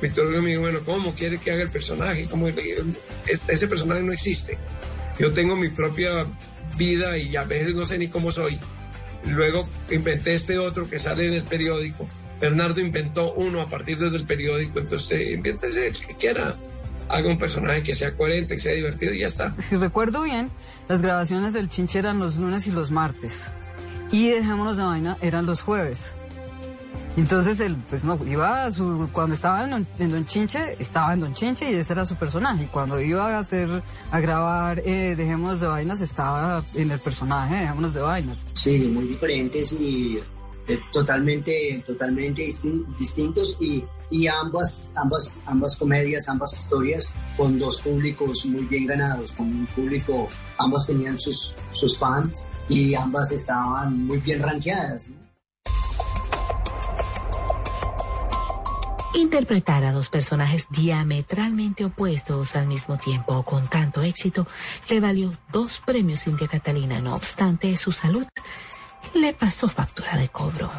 Víctor Hugo me dijo, bueno, ¿cómo quiere que haga el personaje? ¿Cómo? Ese personaje no existe. Yo tengo mi propia vida y a veces no sé ni cómo soy. Luego inventé este otro que sale en el periódico. Bernardo inventó uno a partir del periódico, entonces eh, invéntese el que quiera. Haga un personaje que sea coherente, que sea divertido y ya está.
Si recuerdo bien, las grabaciones del Chinche eran los lunes y los martes. Y Dejémonos de Vaina eran los jueves. Entonces él, pues no, iba a su, cuando estaba en, en, Don Chinche, estaba en Don Chinche y ese era su personaje. Y cuando iba a hacer, a grabar eh, Dejémonos de Vainas, estaba en el personaje Dejémonos de Vainas.
Sí, muy diferentes y eh, totalmente, totalmente distin distintos y, y ambas, ambas, ambas comedias, ambas historias con dos públicos muy bien ganados, con un público, ambas tenían sus, sus fans y ambas estaban muy bien rankeadas. ¿no?
Interpretar a dos personajes diametralmente opuestos al mismo tiempo con tanto éxito le valió dos premios India Catalina. No obstante, su salud le pasó factura de cobro.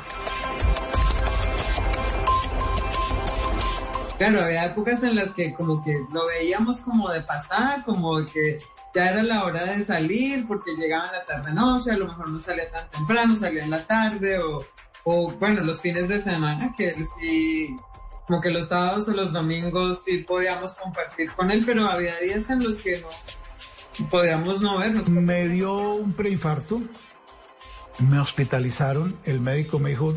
Claro, había épocas en las que como que lo veíamos como de pasada, como que ya era la hora de salir porque llegaba la tarde-noche, a lo mejor no salía tan temprano, salía en la tarde o, o bueno, los fines de semana que sí como que los sábados o los domingos sí podíamos compartir con él, pero había días en los que no podíamos no vernos.
Me dio un preinfarto, me hospitalizaron, el médico me dijo,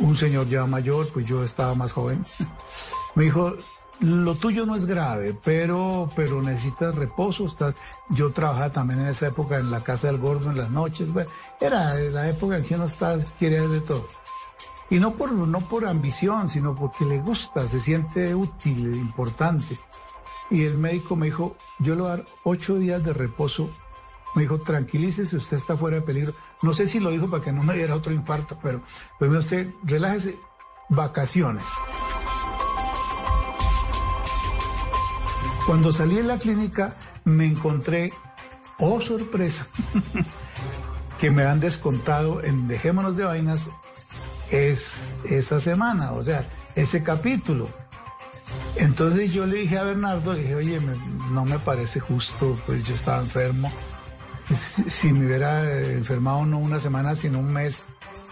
un señor ya mayor, pues yo estaba más joven, [laughs] me dijo, lo tuyo no es grave, pero, pero necesitas reposo. Estás... Yo trabajaba también en esa época en la casa del gordo en las noches. Bueno, era la época en que uno está, quiere de todo. Y no por, no por ambición, sino porque le gusta, se siente útil, importante. Y el médico me dijo, yo le voy a dar ocho días de reposo. Me dijo, tranquilícese, usted está fuera de peligro. No sé si lo dijo para que no me diera otro infarto, pero pues usted, relájese, vacaciones. Cuando salí de la clínica me encontré, oh sorpresa, [laughs] que me han descontado en Dejémonos de Vainas es esa semana, o sea, ese capítulo. Entonces yo le dije a Bernardo, le dije, oye, no me parece justo, pues yo estaba enfermo. Si, si, me hubiera enfermado no una semana, sino un mes,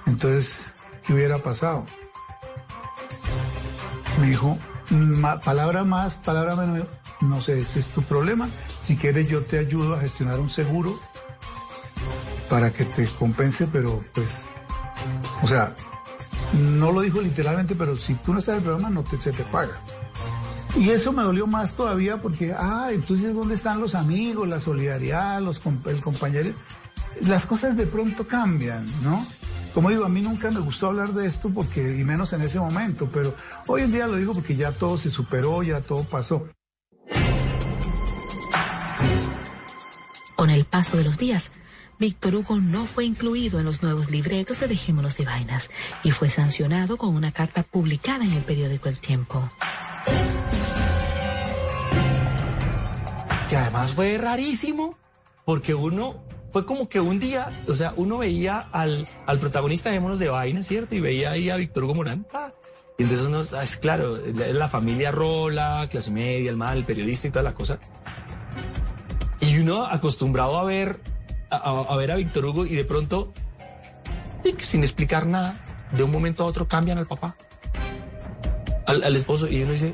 entonces, ¿qué hubiera pasado? Me dijo, palabra más, palabra menos, no sé, ese es tu problema. Si quieres yo te ayudo a gestionar un seguro para que te compense, pero pues, o sea, no lo dijo literalmente, pero si tú no estás en el programa no te, se te paga. Y eso me dolió más todavía porque, ah, entonces ¿dónde están los amigos, la solidaridad, los, el compañero? Las cosas de pronto cambian, ¿no? Como digo, a mí nunca me gustó hablar de esto porque, y menos en ese momento, pero hoy en día lo digo porque ya todo se superó, ya todo pasó.
Con el paso de los días, Víctor Hugo no fue incluido en los nuevos libretos de Dejémonos de Vainas y fue sancionado con una carta publicada en el periódico El Tiempo.
Que además fue rarísimo, porque uno fue como que un día, o sea, uno veía al, al protagonista de Dejémonos de Vainas, ¿cierto? Y veía ahí a Víctor Hugo Morán. Y entonces uno, ah, es claro, la, la familia Rola, clase media, el mal, el periodista y toda la cosa. Y uno acostumbrado a ver a, ver a Víctor Hugo y de pronto, sin explicar nada, de un momento a otro cambian al papá, al, esposo, y uno dice,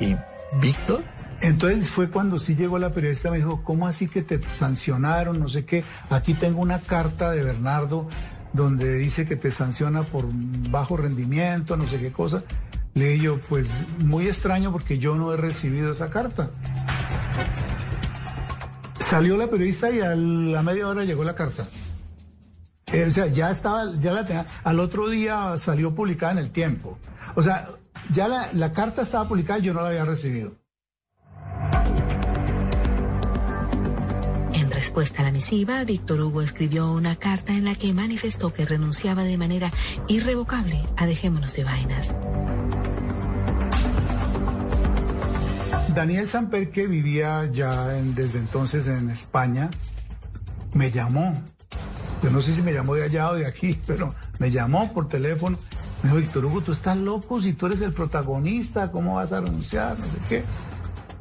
¿y Víctor?
Entonces fue cuando sí llegó la periodista, me dijo, ¿cómo así que te sancionaron? No sé qué. Aquí tengo una carta de Bernardo donde dice que te sanciona por bajo rendimiento, no sé qué cosa. Le dije yo, pues muy extraño porque yo no he recibido esa carta. Salió la periodista y a la media hora llegó la carta. O sea, ya estaba, ya la tenía, al otro día salió publicada en el tiempo. O sea, ya la, la carta estaba publicada y yo no la había recibido.
En respuesta a la misiva, Víctor Hugo escribió una carta en la que manifestó que renunciaba de manera irrevocable a Dejémonos de Vainas.
Daniel Samper, que vivía ya desde entonces en España, me llamó. Yo no sé si me llamó de allá o de aquí, [laughs] pero me llamó por teléfono. Me dijo, Víctor Hugo, tú estás loco si tú eres el protagonista, ¿cómo vas a renunciar? No sé qué.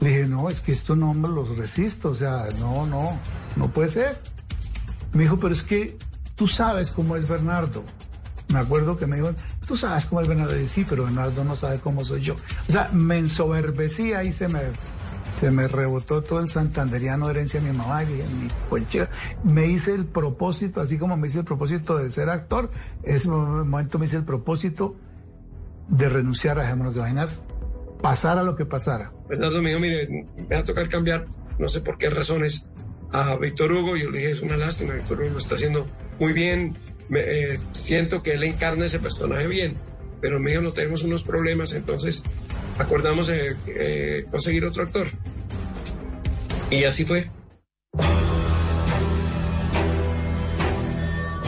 Le dije, no, es que esto no me los resisto, o sea, no, no, no puede ser. Me dijo, pero es que tú sabes cómo es Bernardo. Me acuerdo que me dijo, tú sabes cómo es Bernardo. Y sí, pero Bernardo no sabe cómo soy yo. O sea, me ensoberbecía y se me, se me rebotó todo el santanderiano herencia de mi mamá. Y "Ni pues, chica". me hice el propósito, así como me hice el propósito de ser actor, ese momento me hice el propósito de renunciar a Dejémonos de Vainas, pasara lo que pasara.
Bernardo me dijo, mire, me va a tocar cambiar, no sé por qué razones, a Víctor Hugo. Yo le dije, es una lástima, Víctor Hugo lo está haciendo muy bien. Eh, siento que él encarna ese personaje bien, pero me dijo, no tenemos unos problemas, entonces acordamos de eh, conseguir otro actor. Y así fue.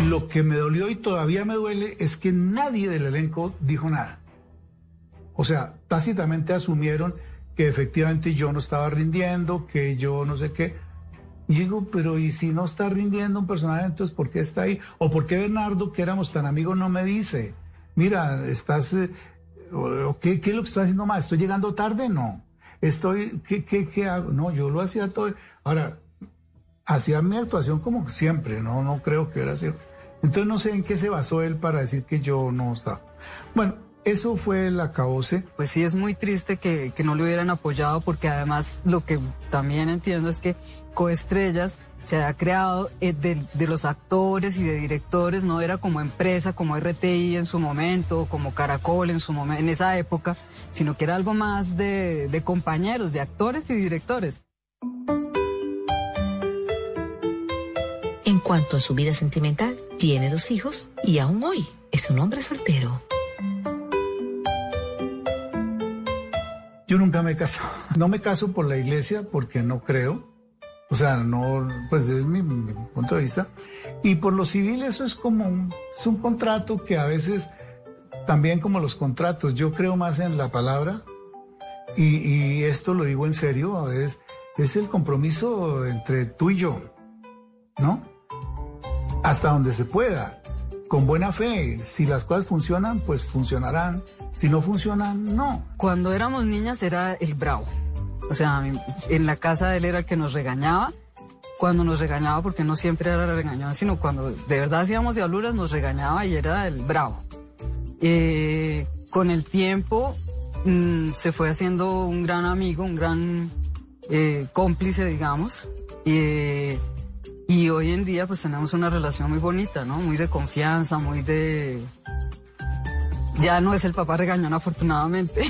Lo que me dolió y todavía me duele es que nadie del elenco dijo nada. O sea, tácitamente asumieron que efectivamente yo no estaba rindiendo, que yo no sé qué. Y digo, pero ¿y si no está rindiendo un personaje, entonces por qué está ahí? ¿O por qué Bernardo, que éramos tan amigos, no me dice? Mira, estás... eh, ¿qué, ¿Qué es lo que estoy haciendo mal? ¿Estoy llegando tarde? No. Estoy... ¿Qué, qué, qué hago? No, yo lo hacía todo. Ahora, hacía mi actuación como siempre, no, no creo que hubiera sido. Entonces no sé en qué se basó él para decir que yo no estaba. Bueno, eso fue el acabose.
Pues sí, es muy triste que, que no le hubieran apoyado porque además lo que también entiendo es que Coestrellas se ha creado eh, de, de los actores y de directores, no era como empresa, como RTI en su momento, o como Caracol en su momento, en esa época, sino que era algo más de, de compañeros, de actores y directores.
En cuanto a su vida sentimental, tiene dos hijos y aún hoy es un hombre soltero.
Yo nunca me caso. No me caso por la iglesia porque no creo. O sea, no, pues es mi, mi punto de vista. Y por lo civil eso es como un, es un contrato que a veces, también como los contratos, yo creo más en la palabra. Y, y esto lo digo en serio, es, es el compromiso entre tú y yo, ¿no? Hasta donde se pueda, con buena fe. Si las cosas funcionan, pues funcionarán. Si no funcionan, no.
Cuando éramos niñas era el bravo. O sea, en la casa él era el que nos regañaba. Cuando nos regañaba, porque no siempre era regañón, sino cuando de verdad hacíamos diabluras, nos regañaba y era el bravo. Eh, con el tiempo mm, se fue haciendo un gran amigo, un gran eh, cómplice, digamos. Eh, y hoy en día pues tenemos una relación muy bonita, ¿no? Muy de confianza, muy de... Ya no es el papá regañón, afortunadamente.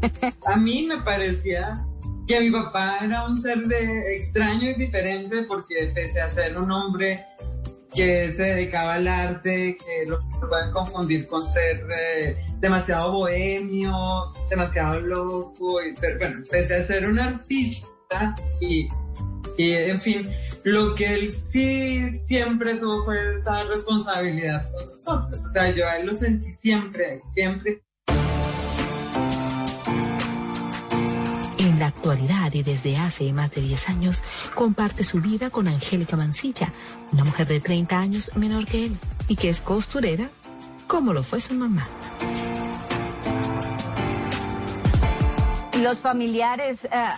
[laughs]
A mí me parecía que mi papá era un ser de extraño y diferente porque pese a ser un hombre que se dedicaba al arte, que lo pueden confundir con ser eh, demasiado bohemio, demasiado loco, y, pero bueno, pese a ser un artista y, y en fin, lo que él sí siempre tuvo fue esa responsabilidad con nosotros, o sea, yo a él lo sentí siempre, siempre.
En la actualidad y desde hace más de 10 años comparte su vida con Angélica Mancilla, una mujer de 30 años menor que él y que es costurera como lo fue su mamá.
los familiares, eh,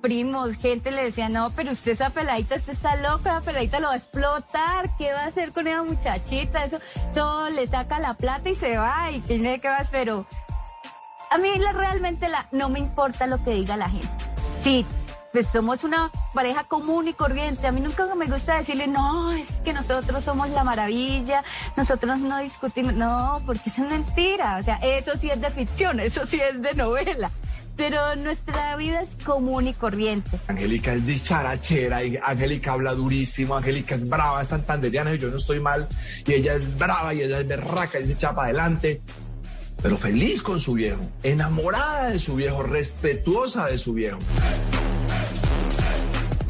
primos, gente le decía, no, pero usted esa peladita, usted está loca, esa peladita lo va a explotar, ¿qué va a hacer con esa muchachita? Eso, eso le saca la plata y se va y tiene que más, pero a mí la, realmente la, no me importa lo que diga la gente. Sí, pues somos una pareja común y corriente. A mí nunca me gusta decirle, no, es que nosotros somos la maravilla, nosotros no discutimos. No, porque eso es mentira. O sea, eso sí es de ficción, eso sí es de novela. Pero nuestra vida es común y corriente.
Angélica es dicharachera y Angélica habla durísimo, Angélica es brava, es santanderiana y yo no estoy mal. Y ella es brava y ella es berraca y se echa para adelante. Pero feliz con su viejo, enamorada de su viejo, respetuosa de su viejo.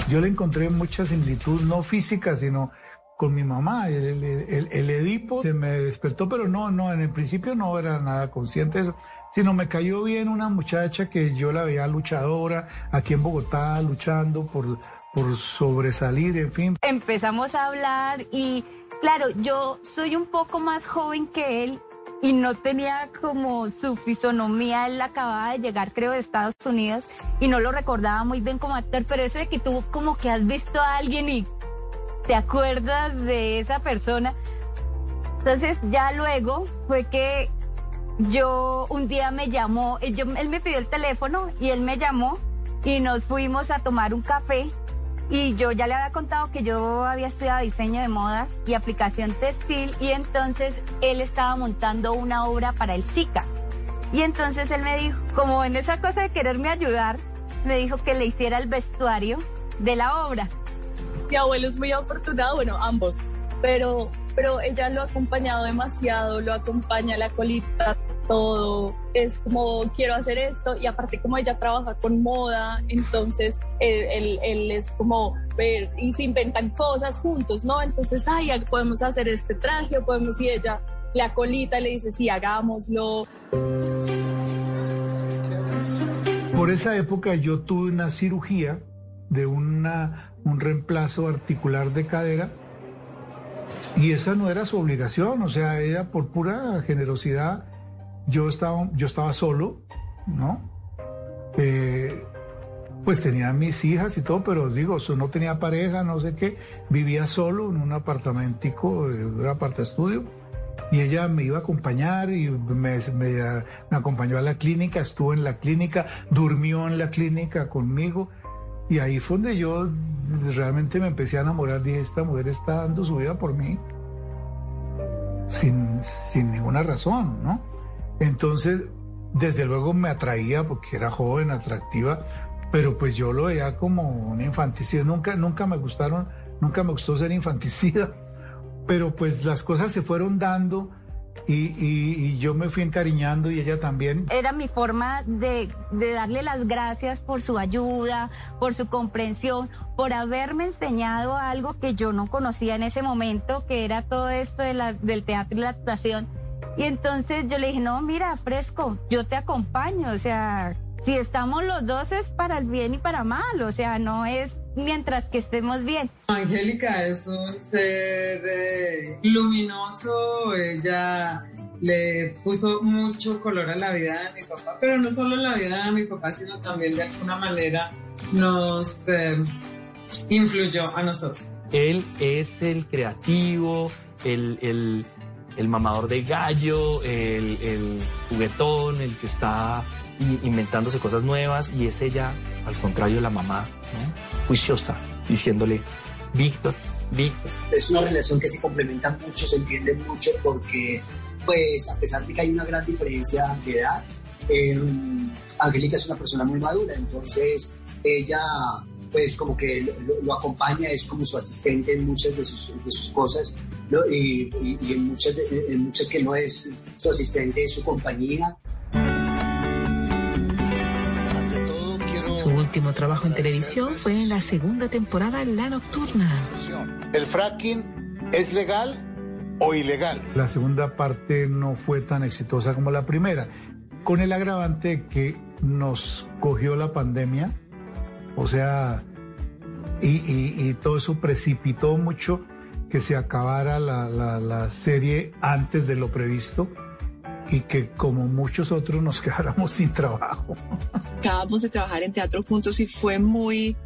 Yo le encontré mucha similitud, no física, sino con mi mamá. El, el- el- el Edipo se me despertó, pero no, no, en el principio no era nada consciente de eso, sino me cayó bien una muchacha que yo la veía luchadora aquí en Bogotá, luchando por, por sobresalir, en fin.
Empezamos a hablar y, claro, yo soy un poco más joven que él y no tenía como su fisonomía, él acababa de llegar creo de Estados Unidos y no lo recordaba muy bien como actor, pero eso de que tú como que has visto a alguien y te acuerdas de esa persona. Entonces ya luego fue que yo un día me llamó, yo, él me pidió el teléfono y él me llamó y nos fuimos a tomar un café y yo ya le había contado que yo había estudiado diseño de modas y aplicación textil y entonces él estaba montando una obra para el SICA. Y entonces él me dijo, como en esa cosa de quererme ayudar, me dijo que le hiciera el vestuario de la obra.
Mi abuelo es muy afortunado, bueno, ambos, pero, pero ella lo ha acompañado demasiado, lo acompaña la colita, todo, es como quiero hacer esto y aparte como ella trabaja con moda, entonces él, es como ver y se inventan cosas juntos, ¿no? Entonces, ay, podemos hacer este traje, podemos y ella la colita le dice, sí, hagámoslo.
Por esa época yo tuve una cirugía de una, un reemplazo articular de cadera y esa no era su obligación, o sea, ella por pura generosidad yo estaba, yo estaba solo, ¿no? Eh, pues tenía mis hijas y todo, pero digo, no tenía pareja, no sé qué, vivía solo en un apartamentico, eh, un aparta estudio, y ella me iba a acompañar y me, me, acompañó a la clínica, estuvo en la clínica, durmió en la clínica conmigo, y ahí fue donde yo realmente me empecé a enamorar, dije, esta mujer está dando su vida por mí, sin, sin ninguna razón, ¿no? Entonces, desde luego me atraía porque era joven, atractiva, pero pues yo lo veía como una infanticida. Nunca, nunca me gustaron, nunca me gustó ser infanticida, [laughs] pero pues las cosas se fueron dando. Y, yo me fui encariñando y ella también.
Era mi forma de, darle las gracias por su ayuda, por su comprensión, por haberme enseñado algo que yo no conocía en ese momento, que era todo esto de del teatro y la actuación y entonces yo le dije, no, mira, fresco, yo te acompaño, o sea, si estamos los dos es para el bien y para mal, o sea, no es mientras que estemos bien.
Angélica es un ser eh, luminoso, ella le puso mucho color a la vida de mi papá, pero no solo la vida de mi papá, sino también de alguna manera nos eh, influyó a nosotros.
Él es el creativo, el, el el mamador de gallo, el, juguetón, el que está inventándose cosas nuevas y es ella, al contrario, la mamá, juiciosa, diciéndole, Víctor, Víctor.
Es una relación que se complementa mucho, se entiende mucho porque, pues, a pesar de que hay una gran diferencia de edad, eh, Angélica es una persona muy madura, entonces ella pues como que lo, acompaña, es como su asistente en muchas de sus, de sus cosas y, en, muchas en muchas que no es su asistente, es su compañía.
Su último trabajo en televisión fue en la segunda temporada La Nocturna.
¿El fracking es legal o ilegal?
La segunda parte no fue tan exitosa como la primera, con el agravante que nos cogió la pandemia o sea, y, todo eso precipitó mucho que se acabara la, serie antes de lo previsto y que como muchos otros nos [laughs] quedáramos sin trabajo.
Acabamos de trabajar en teatro juntos y fue muy,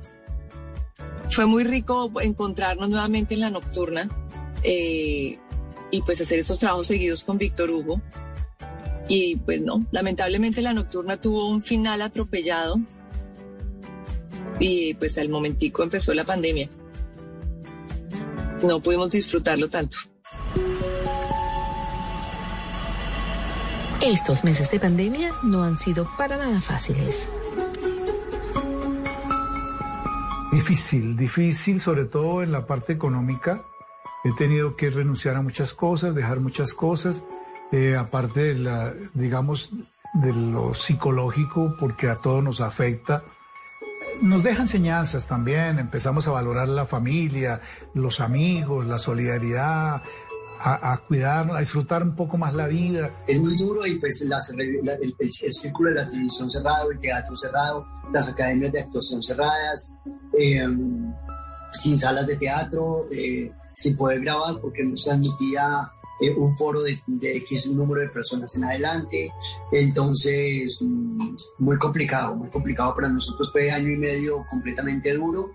fue muy rico encontrarnos nuevamente en la nocturna eh, y pues hacer estos trabajos seguidos con Víctor Hugo. Y pues no, lamentablemente la nocturna tuvo un final atropellado y pues al momentico empezó la pandemia. No pudimos disfrutarlo tanto.
Estos meses de pandemia no han sido para nada fáciles.
Difícil, difícil, sobre todo en la parte económica. He tenido que renunciar a muchas cosas, dejar muchas cosas, eh, aparte de la, digamos, de lo psicológico, porque a todos nos afecta nos deja enseñanzas también, empezamos a valorar la familia, los amigos, la solidaridad, a, cuidar, a disfrutar un poco más la vida.
Es muy duro y pues el, círculo de la televisión cerrado, el teatro cerrado, las academias de actuación cerradas, em, sin salas de teatro, eh, sin poder grabar porque no se admitía eh, un foro de, de, X número de personas en adelante. Entonces, mm, muy complicado, muy complicado para nosotros. Fue año y medio completamente duro.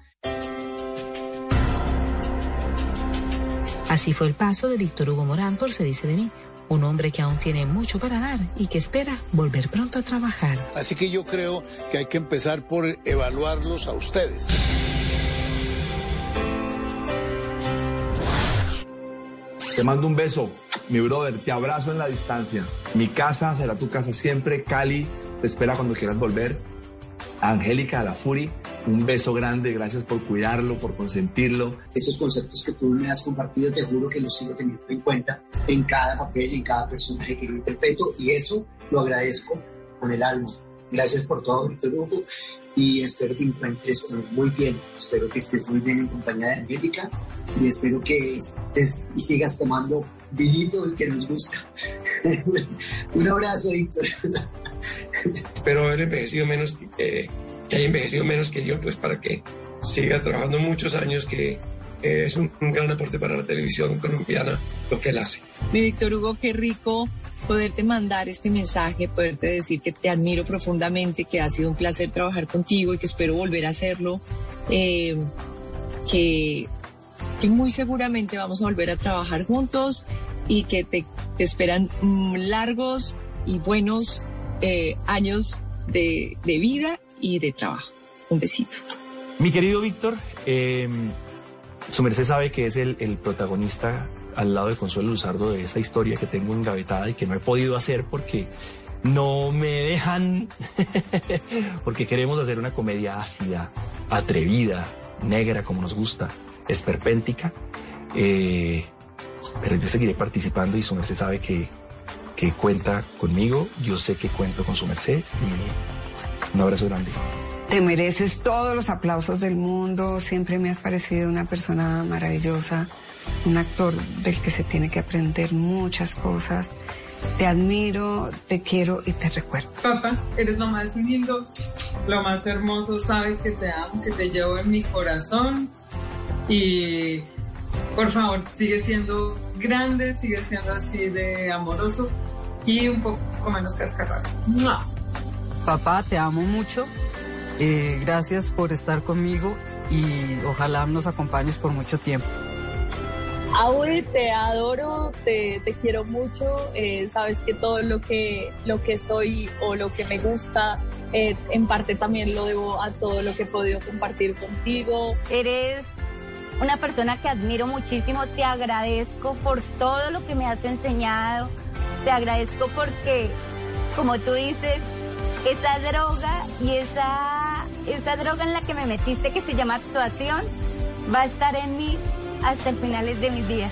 Así fue el paso de Víctor Hugo Morán por Se dice de mí, un hombre que aún tiene mucho para dar y que espera volver pronto a trabajar.
Así que yo creo que hay que empezar por evaluarlos a ustedes.
Te mando un beso, mi brother, te abrazo en la distancia. Mi casa será tu casa siempre, Cali, te espera cuando quieras volver. Angélica de la Furi, un beso grande, gracias por cuidarlo, por consentirlo.
Estos conceptos que tú me has compartido, te juro que los sigo teniendo en cuenta en cada papel, en cada personaje que yo interpreto, y eso lo agradezco con el alma. Gracias por todo, Víctor Hugo, y espero que encuentres muy bien. Espero que estés muy bien en compañía de Angélica y espero que estés y sigas tomando vinito, el que nos gusta. [laughs] Un abrazo, Víctor.
Espero haber envejecido menos que, que haya envejecido menos que yo, pues para que siga trabajando muchos años, que eh, es un, un, gran aporte para la televisión colombiana lo que él hace.
Mi Víctor Hugo, qué rico poderte mandar este mensaje, poderte decir que te admiro profundamente, que ha sido un placer trabajar contigo y que espero volver a hacerlo, eh, que, que, muy seguramente vamos a volver a trabajar juntos y que te, te esperan largos y buenos eh, años de, de, vida y de trabajo. Un besito.
Mi querido Víctor, eh, su merced sabe que es el, protagonista al lado de Consuelo Luzardo de esta historia que tengo engavetada y que no he podido hacer porque no me dejan, [laughs] porque queremos hacer una comedia ácida, atrevida, negra como nos gusta, esperpéntica. Eh, pero yo seguiré participando y su merced sabe que, que cuenta conmigo, yo sé que cuento con su merced y un abrazo grande.
Te mereces todos los aplausos del mundo, siempre me has parecido una persona maravillosa un actor del que se tiene que aprender muchas cosas. Te admiro, te quiero y te recuerdo.
Papá, eres lo más lindo, lo más hermoso, sabes que te amo, que te llevo en mi corazón y por favor, sigue siendo grande, sigue siendo así de amoroso y un poco menos cascarrado.
Papá, te amo mucho. Eh, gracias por estar conmigo y ojalá nos acompañes por mucho tiempo.
Aure, te adoro, te, te quiero mucho, eh, sabes que todo lo que, lo que soy o lo que me gusta, eh, en parte también lo debo a todo lo que he podido compartir contigo.
Eres una persona que admiro muchísimo, te agradezco por todo lo que me has enseñado, te agradezco porque, como tú dices, esa droga y esa, esa droga en la que me metiste que se llama actuación va a estar en mí hasta el finales de mis días.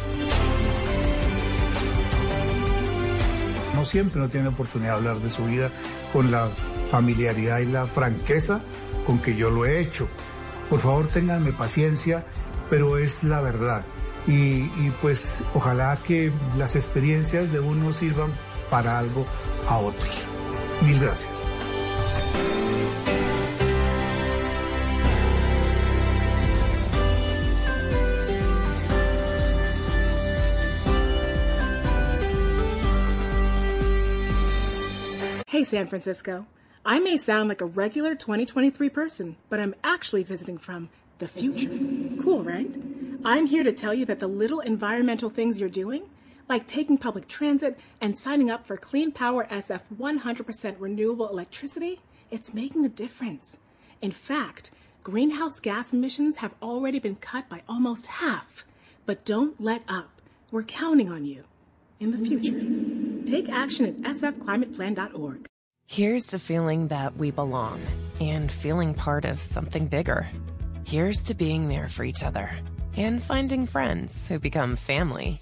No siempre no tiene oportunidad de hablar de su vida con la familiaridad y la franqueza con que yo lo he hecho. Por favor, ténganme paciencia, pero es la verdad. Y, y pues ojalá que las experiencias de uno sirvan para algo a otros. Mil gracias.
Hey, San Francisco. I may sound like a regular 2023 person, but I'm actually visiting from the future. Cool, right? I'm here to tell you that the little environmental things you're doing, like taking public transit and signing up for Clean Power SF 100% renewable electricity, it's making a difference. In fact, greenhouse gas emissions have already been cut by almost half. But don't let up. We're counting on you in the future. Take action at sfclimateplan.org.
Here's to feeling that we belong and feeling part of something bigger. Here's to being there for each other and finding friends who become family.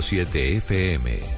97.7 FM.